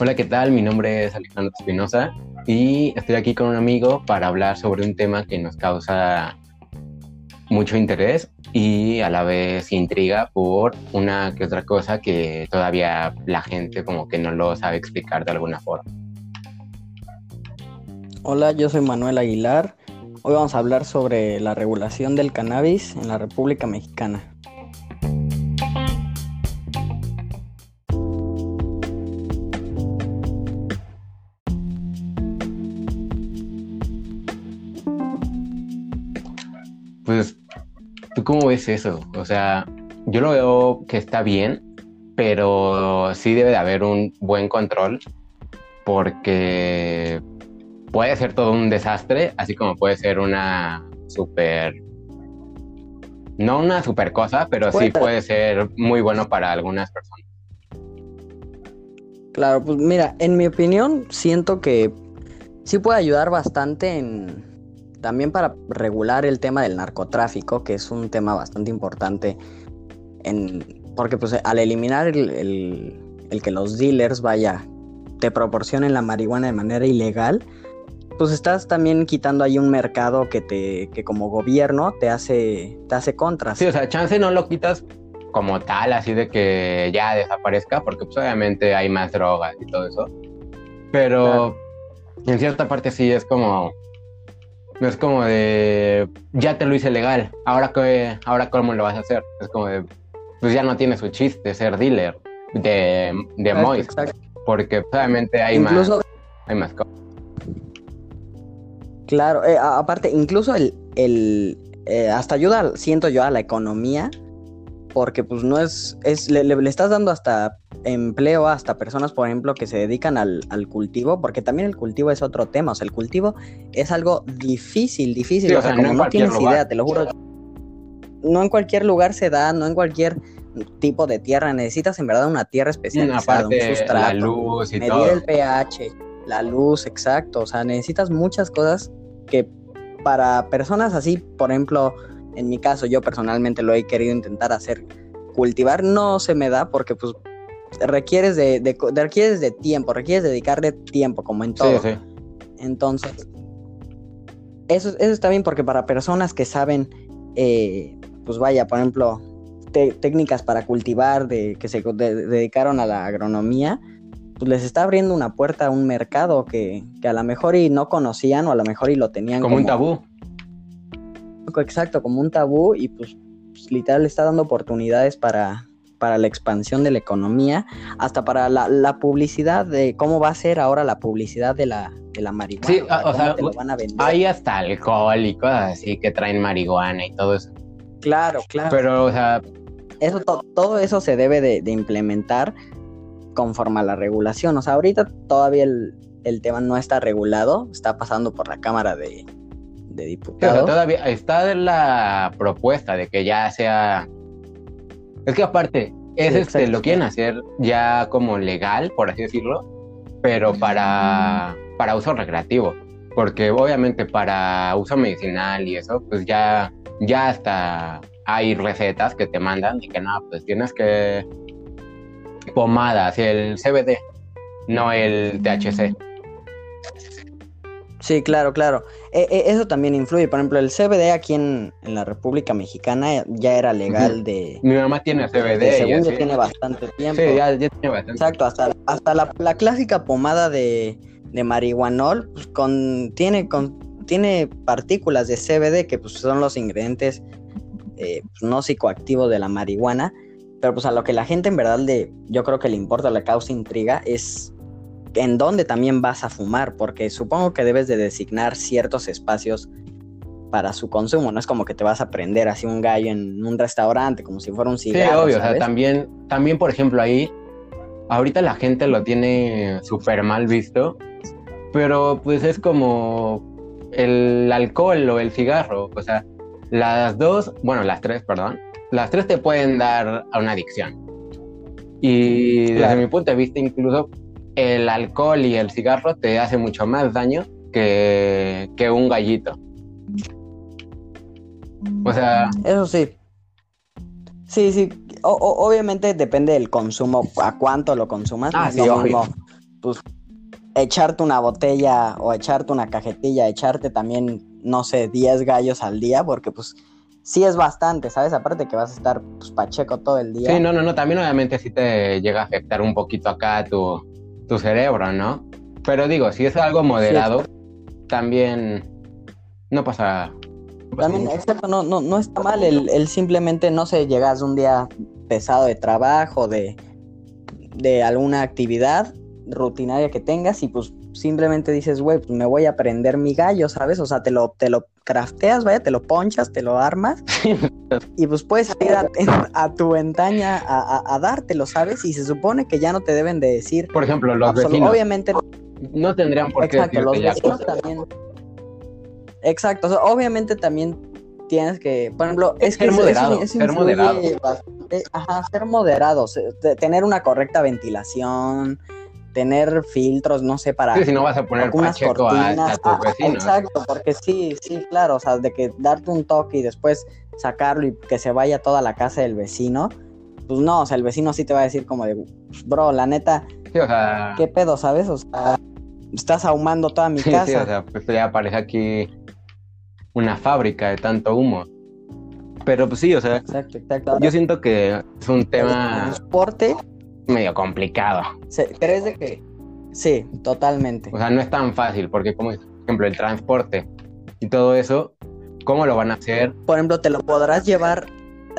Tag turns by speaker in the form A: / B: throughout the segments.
A: Hola, ¿qué tal? Mi nombre es Alejandro Espinosa y estoy aquí con un amigo para hablar sobre un tema que nos causa mucho interés y a la vez intriga por una que otra cosa que todavía la gente como que no lo sabe explicar de alguna forma.
B: Hola, yo soy Manuel Aguilar. Hoy vamos a hablar sobre la regulación del cannabis en la República Mexicana.
A: Cómo ves eso? O sea, yo lo veo que está bien, pero sí debe de haber un buen control porque puede ser todo un desastre, así como puede ser una super... No una super cosa, pero sí puede ser muy bueno para algunas personas.
B: Claro, pues mira, en mi opinión siento que sí puede ayudar bastante en también para regular el tema del narcotráfico, que es un tema bastante importante en porque pues al eliminar el, el, el que los dealers vaya te proporcionen la marihuana de manera ilegal, pues estás también quitando ahí un mercado que te que como gobierno te hace te hace contras.
A: Sí, o sea, chance no lo quitas como tal, así de que ya desaparezca, porque pues obviamente hay más drogas y todo eso. Pero en cierta parte sí es como no es como de ya te lo hice legal, ahora que ahora cómo lo vas a hacer? Es como de pues ya no tiene su chiste ser dealer de de Moist, porque pues, obviamente hay más hay más cosas.
B: Claro, eh, aparte, incluso el, el eh, hasta ayuda, siento yo, a la economía, porque pues no es, es le, le, estás dando hasta empleo hasta personas, por ejemplo, que se dedican al, al, cultivo, porque también el cultivo es otro tema, o sea, el cultivo es algo difícil, difícil,
A: Sí,
B: o
A: sea,
B: como no tienes
A: lugar.
B: idea, te lo juro. No en cualquier lugar se da, no en cualquier tipo de tierra, necesitas en verdad una tierra especializada,
A: Aparte,
B: un sustrato,
A: la luz y
B: medir
A: todo.
B: el pH, la luz, exacto. O sea, necesitas muchas cosas que para personas así, por ejemplo, en mi caso, yo personalmente lo he querido intentar hacer, cultivar no se me da porque pues requieres de, de- de- requieres de tiempo, requieres dedicarle tiempo, como en todo.
A: Sí, sí.
B: Entonces, eso, eso está bien porque para personas que saben, eh, pues vaya, por ejemplo, te- técnicas para cultivar, de, que se de- dedicaron a la agronomía, pues les está abriendo una puerta a un mercado que, que a lo mejor y no conocían o a lo mejor y lo tenían
A: Como un tabú.
B: Exacto, como un tabú y pues, pues, literal está dando oportunidades para, para la expansión de la economía, hasta para la, la publicidad de cómo va a ser ahora la publicidad de la, de la marihuana.
A: Sí, o sea,
B: te lo van a vender.
A: Hay hasta alcohol y cosas así que traen marihuana y todo eso.
B: Claro, claro.
A: Pero, o sea,
B: eso, to- todo eso se debe de, de implementar conforme a la regulación. O sea, ahorita todavía el, el tema no está regulado, está pasando por la Cámara de, de
A: sí, o sea,
B: Diputados.
A: todavía está la propuesta de que ya sea. Es que aparte, es
B: Sí,
A: este, lo quieren hacer ya como legal, por así decirlo, pero para, para uso recreativo. Porque obviamente para uso medicinal y eso, pues ya, ya hasta hay recetas que te mandan y que no, pues tienes que pomadas, el CBD, no el THC.
B: Sí, claro, claro. E- e- eso también influye. Por ejemplo, el CBD aquí en, en la República Mexicana ya era legal de,
A: Mi mamá tiene
B: de
A: CBD y
B: según ya tiene bastante tiempo.
A: Sí, ya, ya tiene bastante.
B: Exacto, hasta, hasta la, la clásica pomada de, de marihuanol pues, con, tiene, con, tiene partículas de CBD que pues, son los ingredientes eh, pues, no psicoactivos de la marihuana. Pero pues a lo que la gente en verdad le, yo creo que le importa, le causa intriga, es en dónde también vas a fumar, porque supongo que debes de designar ciertos espacios para su consumo, no es como que te vas a prender así un gallo en un restaurante, como si fuera un
A: Sí,
B: cigarro.
A: obvio, o sea, también, también, por ejemplo, ahí, ahorita la gente lo tiene súper mal visto, pero pues es como el alcohol o el cigarro, o sea, las dos, bueno, las tres, perdón, las tres te pueden dar a una adicción. Y desde mi punto de vista, incluso el alcohol y el cigarro te hace mucho más daño que, que un gallito. O sea,
B: Eso sí. Sí, sí. obviamente depende del consumo, a cuánto lo consumas.
A: Ah, sí,
B: pues, echarte una botella o echarte una cajetilla, echarte también, no sé, 10 gallos al día, porque pues sí es bastante, ¿sabes? Aparte que vas a estar pues, pacheco todo el día.
A: Sí, no, no, no, también obviamente sí te llega a afectar un poquito acá tu, tu cerebro, ¿no? Pero digo, si es algo moderado, también no pasa.
B: también, exacto, no, no, no está mal el, el simplemente, no sé, llegas un día pesado de trabajo, de, de alguna actividad rutinaria que tengas y pues simplemente dices, güey, pues me voy a prender mi gallo, ¿sabes? O sea, te lo, te lo crafteas, vaya, te lo ponchas, te lo armas y pues puedes ir a, tu ventaña a, dártelo, ¿sabes? Y se supone que ya no te deben de decir.
A: Por ejemplo, los vecinos.
B: Obviamente.
A: No tendrían por qué
B: Exacto, los vecinos también. Exacto, obviamente también tienes que, por ejemplo, es
A: ser
B: que
A: moderado, ser moderado.
B: ajá, ser moderado, tener una correcta ventilación, tener filtros, no sé, para...
A: Sí, si no vas a poner pacheco a, a, tus ah.
B: Exacto, porque sí, sí, claro, o sea, de que darte un toque y después sacarlo y que se vaya toda la casa del vecino, pues no, o sea, el vecino sí te va a decir como de, bro, la neta,
A: sí, o sea...
B: ¿qué pedo, sabes? O sea, estás ahumando toda mi casa.
A: Sí, o sea, pues ya parece aquí una fábrica de tanto humo. Pero pues sí, o sea,
B: exacto, exacto.
A: yo siento que es un tema...
B: transporte
A: medio complicado.
B: ¿Crees de que? Sí, totalmente.
A: O sea, no es tan fácil, porque como por ejemplo el transporte y todo eso, ¿cómo lo van a hacer?
B: Por ejemplo, te lo podrás llevar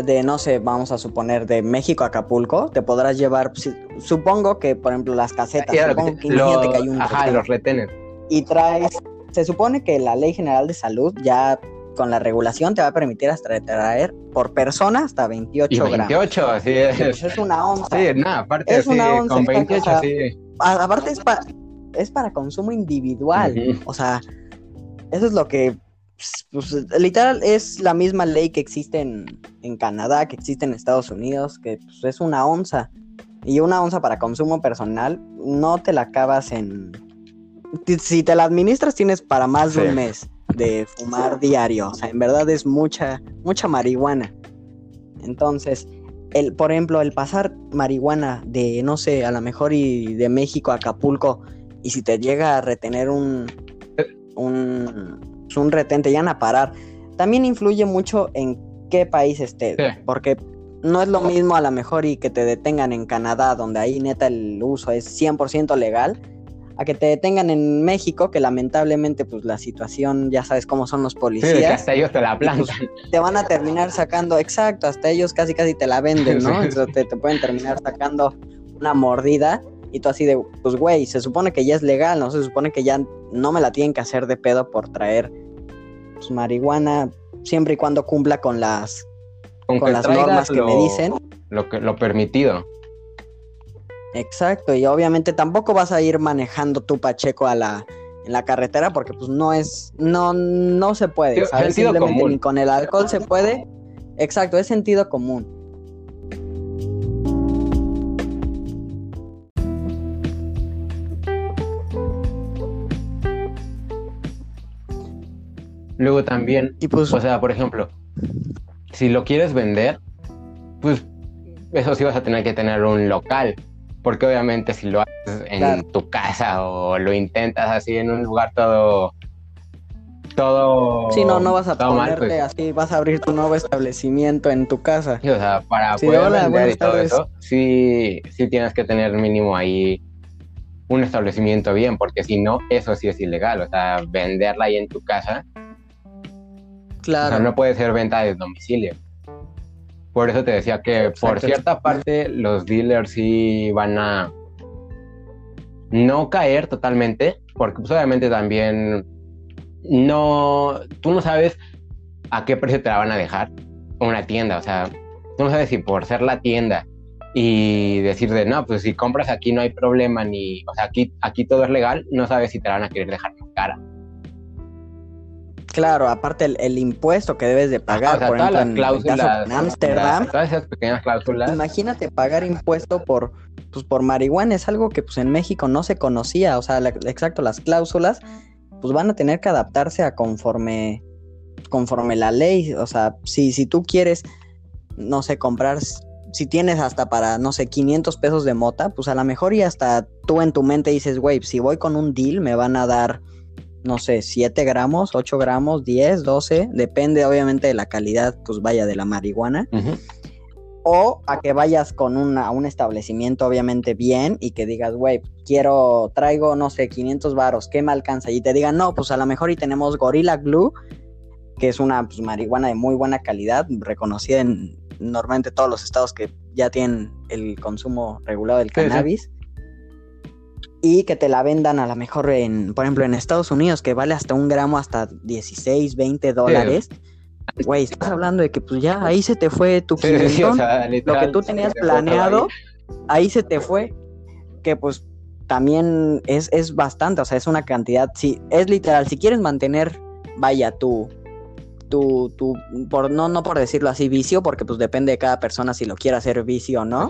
B: de, no sé, vamos a suponer, de México a Acapulco, te podrás llevar, supongo que, por ejemplo, las casetas, supongo que, que hay un
A: Ajá, los retenes.
B: Y traes, se supone que la Ley General de Salud ya con la regulación te va a permitir hasta traer por persona hasta 28 y
A: 28, gramos. sí es.
B: Pues es una onza.
A: Sí, nada, aparte es una onza, con 28, sí.
B: Aparte es, para es para consumo individual. O sea, eso es lo que pues, literal es la misma ley que existe en, en, Canadá, que existe en Estados Unidos, que pues, es una onza. Y una onza para consumo personal no te la acabas en... Si te la administras tienes para más de un mes de fumar diario. O sea, en verdad es mucha, mucha marihuana. Entonces, el, por ejemplo, el pasar marihuana de, no sé, a lo mejor y de México a Acapulco, y si te llega a retener un, un, un retén, te llegan a parar, también influye mucho en qué país estés. Porque no es lo mismo a lo mejor y que te detengan en Canadá, donde ahí neta el uso es 100% legal, a que te detengan en México, que lamentablemente pues la situación, ya sabes cómo son los policías. Sí,
A: hasta ellos te la plantan.
B: Pues, te van a terminar sacando, exacto, hasta ellos casi casi te la venden, ¿no? te, te, pueden terminar sacando una mordida y tú así de, pues güey, se supone que ya es legal, ¿no? Se supone que ya no me la tienen que hacer de pedo por traer pues, marihuana siempre y cuando cumpla con las, con, las normas que me dicen.
A: Lo, que, lo permitido.
B: Exacto, y obviamente tampoco vas a ir manejando tu Pacheco a la, en la carretera porque pues no es, no, no se puede, ¿sabes? Simplemente ni con el alcohol se puede. Exacto, es sentido común.
A: Luego también, y pues, o sea, por ejemplo, si lo quieres vender, pues eso sí vas a tener que tener un local porque obviamente si lo haces en tu casa o lo intentas así en un lugar todo todo
B: sí no no vas a ponerte pues. así vas a abrir tu nuevo establecimiento en tu casa.
A: Sí, o sea para poder vender y todo eso sí sí tienes que tener mínimo ahí un establecimiento bien porque si no eso sí es ilegal o sea venderla ahí en tu casa.
B: Claro o
A: sea, no puede ser venta de domicilio por eso te decía que por cierta parte los dealers sí van a no caer totalmente, porque pues, obviamente también no, tú no sabes a qué precio te la van a dejar una tienda, o sea, tú no sabes si por ser la tienda y decir de no, pues si compras aquí no hay problema ni, o sea, aquí, aquí todo es legal, no sabes si te la van a querer dejar más cara.
B: Claro, aparte el, impuesto que debes de pagar, por ejemplo, en,
A: cláusulas,
B: en Ámsterdam.
A: Todas esas pequeñas cláusulas.
B: Imagínate pagar impuesto por, pues, por marihuana, es algo que pues en México no se conocía, o sea, exacto, las cláusulas, pues van a tener que adaptarse a conforme, conforme la ley, o sea, si, si tú quieres, no sé, comprar si tienes hasta para, no sé, 500 pesos de mota, pues a lo mejor y hasta tú en tu mente dices, güey, si voy con un deal me van a dar, no sé, 7 gramos, 8 gramos, 10, 12, depende obviamente de la calidad, pues vaya, de la marihuana. O a que vayas con una, a un establecimiento obviamente bien y que digas, güey, quiero, traigo, no sé, 500 varos, ¿qué me alcanza? Y te digan, no, pues a lo mejor y tenemos Gorilla Glue, que es una pues, marihuana de muy buena calidad, reconocida en normalmente todos los estados que ya tienen el consumo regulado del
A: Sí, sí.
B: Y que te la vendan a lo mejor en, por ejemplo, en Estados Unidos, que vale hasta un gramo hasta 16, 20 dólares. Güey, estás hablando de que pues ya ahí se te fue tu
A: Sí, o
B: lo que tú tenías planeado,
A: ahí.
B: se te fue. Que pues también es, es bastante, o sea, es una cantidad, sí, es literal, si quieres mantener, vaya, tu, tu, tu, por, no, no por decirlo así, vicio, porque pues depende de cada persona si lo quiere hacer vicio o no.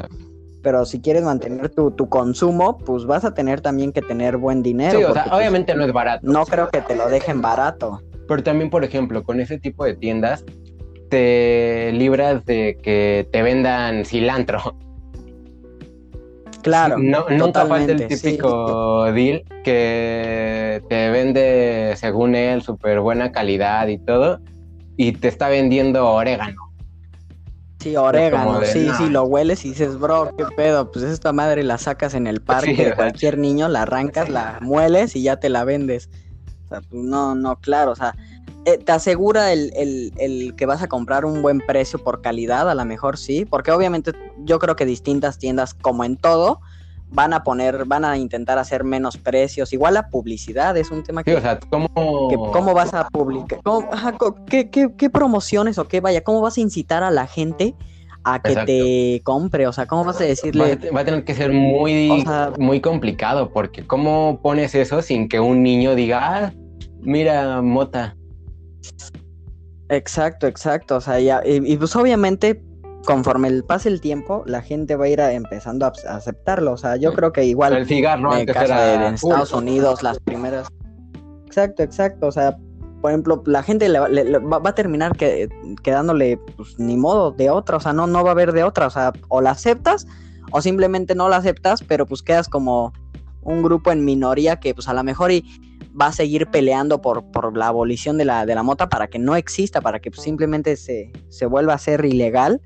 B: Pero si quieres mantener tu, tu consumo, pues vas a tener también que tener buen dinero.
A: Sí, o sea,
B: pues,
A: obviamente no es barato.
B: no creo que te lo dejen barato.
A: Pero también, por ejemplo, con ese tipo de tiendas te libras de que te vendan cilantro.
B: Claro.
A: No, nunca falta el
B: sí.
A: típico deal que te vende, según él, súper buena calidad y todo, y te está vendiendo orégano.
B: Sí, orégano,
A: de,
B: sí,
A: no.
B: sí, lo hueles y dices, bro, qué pedo, pues esta madre la sacas en el parque
A: Sí,
B: de cualquier niño, la arrancas, la mueles y ya te la vendes. O sea, pues no, no, claro, o sea, eh, te asegura el, el, el que vas a comprar un buen precio por calidad, a lo mejor sí, porque obviamente yo creo que distintas tiendas, como en todo, van a poner, van a intentar hacer menos precios. Igual la publicidad es un tema
A: Sí,
B: que
A: o sea, ¿cómo,
B: que ¿Cómo vas a publicar? ¿Cómo- ajá, co- qué, qué- qué promociones o qué vaya? ¿Cómo vas a incitar a la gente a que
A: Exacto.
B: te compre? O sea, ¿cómo vas a decirle?
A: va a tener que ser muy,
B: O sea-
A: muy complicado, porque ¿cómo pones eso sin que un niño diga, ah, mira, mota?
B: Exacto, exacto. O sea, ya, y, y pues obviamente, conforme el pase el tiempo, la gente va a ir a- empezando a, a aceptarlo. O sea, yo
A: Sí.
B: creo que igual
A: el cigarro
B: en
A: era
B: en. Estados Unidos, las primeras. Exacto, exacto. O sea, por ejemplo, la gente le va, le- le va- va a terminar que, quedándole, pues, ni modo de otra. O sea, no, no va a haber de otra. O sea, o la aceptas o simplemente no la aceptas, pero pues quedas como un grupo en minoría que, pues, a lo mejor y va a seguir peleando por, por la abolición de la, de la mota para que no exista, para que pues, simplemente se, se vuelva a ser ilegal.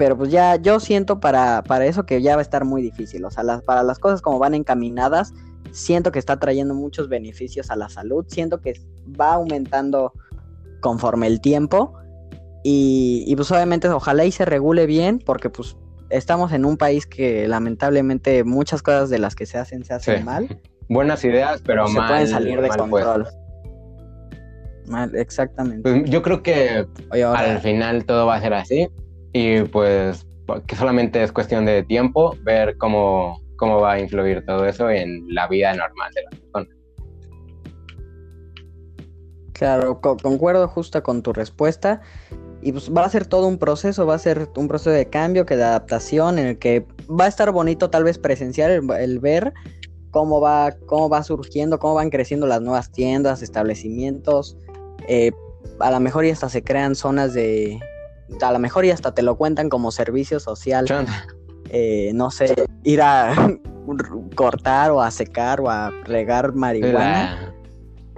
B: Pero pues ya yo siento para, para eso que ya va a estar muy difícil. O sea, las, para las cosas como van encaminadas, siento que está trayendo muchos beneficios a la salud. Siento que va aumentando conforme el tiempo. Y, y, pues obviamente ojalá y se regule bien porque pues estamos en un país que lamentablemente muchas cosas de las que se hacen se hacen
A: Sí.
B: mal.
A: Buenas ideas, pero
B: se
A: mal,
B: pueden salir de control. Mal, exactamente.
A: Pues yo creo que
B: Oye, ahora,
A: al final todo va a ser así y pues que solamente es cuestión de tiempo ver cómo, cómo va a influir todo eso en la vida normal de la persona.
B: Claro, co- concuerdo justo con tu respuesta. Y pues va a ser todo un proceso, va a ser un proceso de cambio, que de adaptación, en el que va a estar bonito tal vez presenciar el, ver cómo va, cómo va surgiendo, cómo van creciendo las nuevas tiendas, establecimientos. eh, a lo mejor y hasta se crean zonas de. A lo mejor y hasta te lo cuentan como servicio social. eh, no sé, ir a cortar o a secar o a regar marihuana.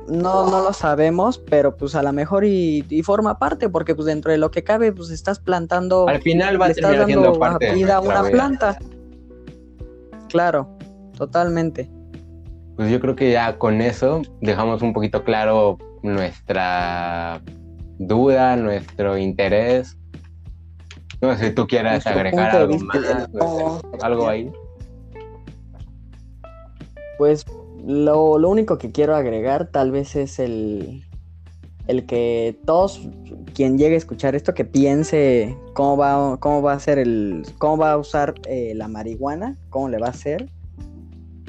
B: No, no lo sabemos, pero pues a lo mejor y, y forma parte, porque pues dentro de lo que cabe, pues estás plantando,
A: Al final va a
B: estás dando
A: parte
B: vida a una
A: vida.
B: planta. Claro, totalmente.
A: Pues yo creo que ya con eso dejamos un poquito claro nuestra duda, nuestro interés. No sé si tú quieras
B: Nuestro
A: agregar algo más, no sé, algo ahí.
B: Pues lo, lo único que quiero agregar tal vez es el, el que todos, quien llegue a escuchar esto, que piense cómo va, cómo va a ser el, cómo va a usar eh, la marihuana, cómo le va a hacer.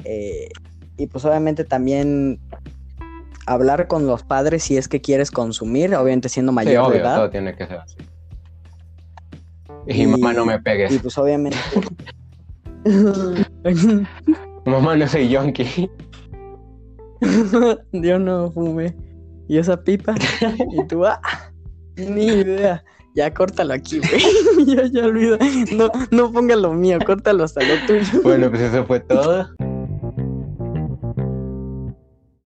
B: Eh, y pues obviamente también hablar con los padres si es que quieres consumir, obviamente siendo
A: Sí,
B: mayor de
A: obvio,
B: edad.
A: todo tiene que ser así. Y, mamá, no me pegues.
B: Y pues obviamente...
A: Mamá, no soy yonki.
B: Yo no fumé. ¿Y esa pipa? Y tú, ah, ni idea. Ya córtalo aquí, güey. ya, ya olvida. No, no pongas lo mío, córtalo hasta lo tuyo.
A: Bueno, pues eso fue todo.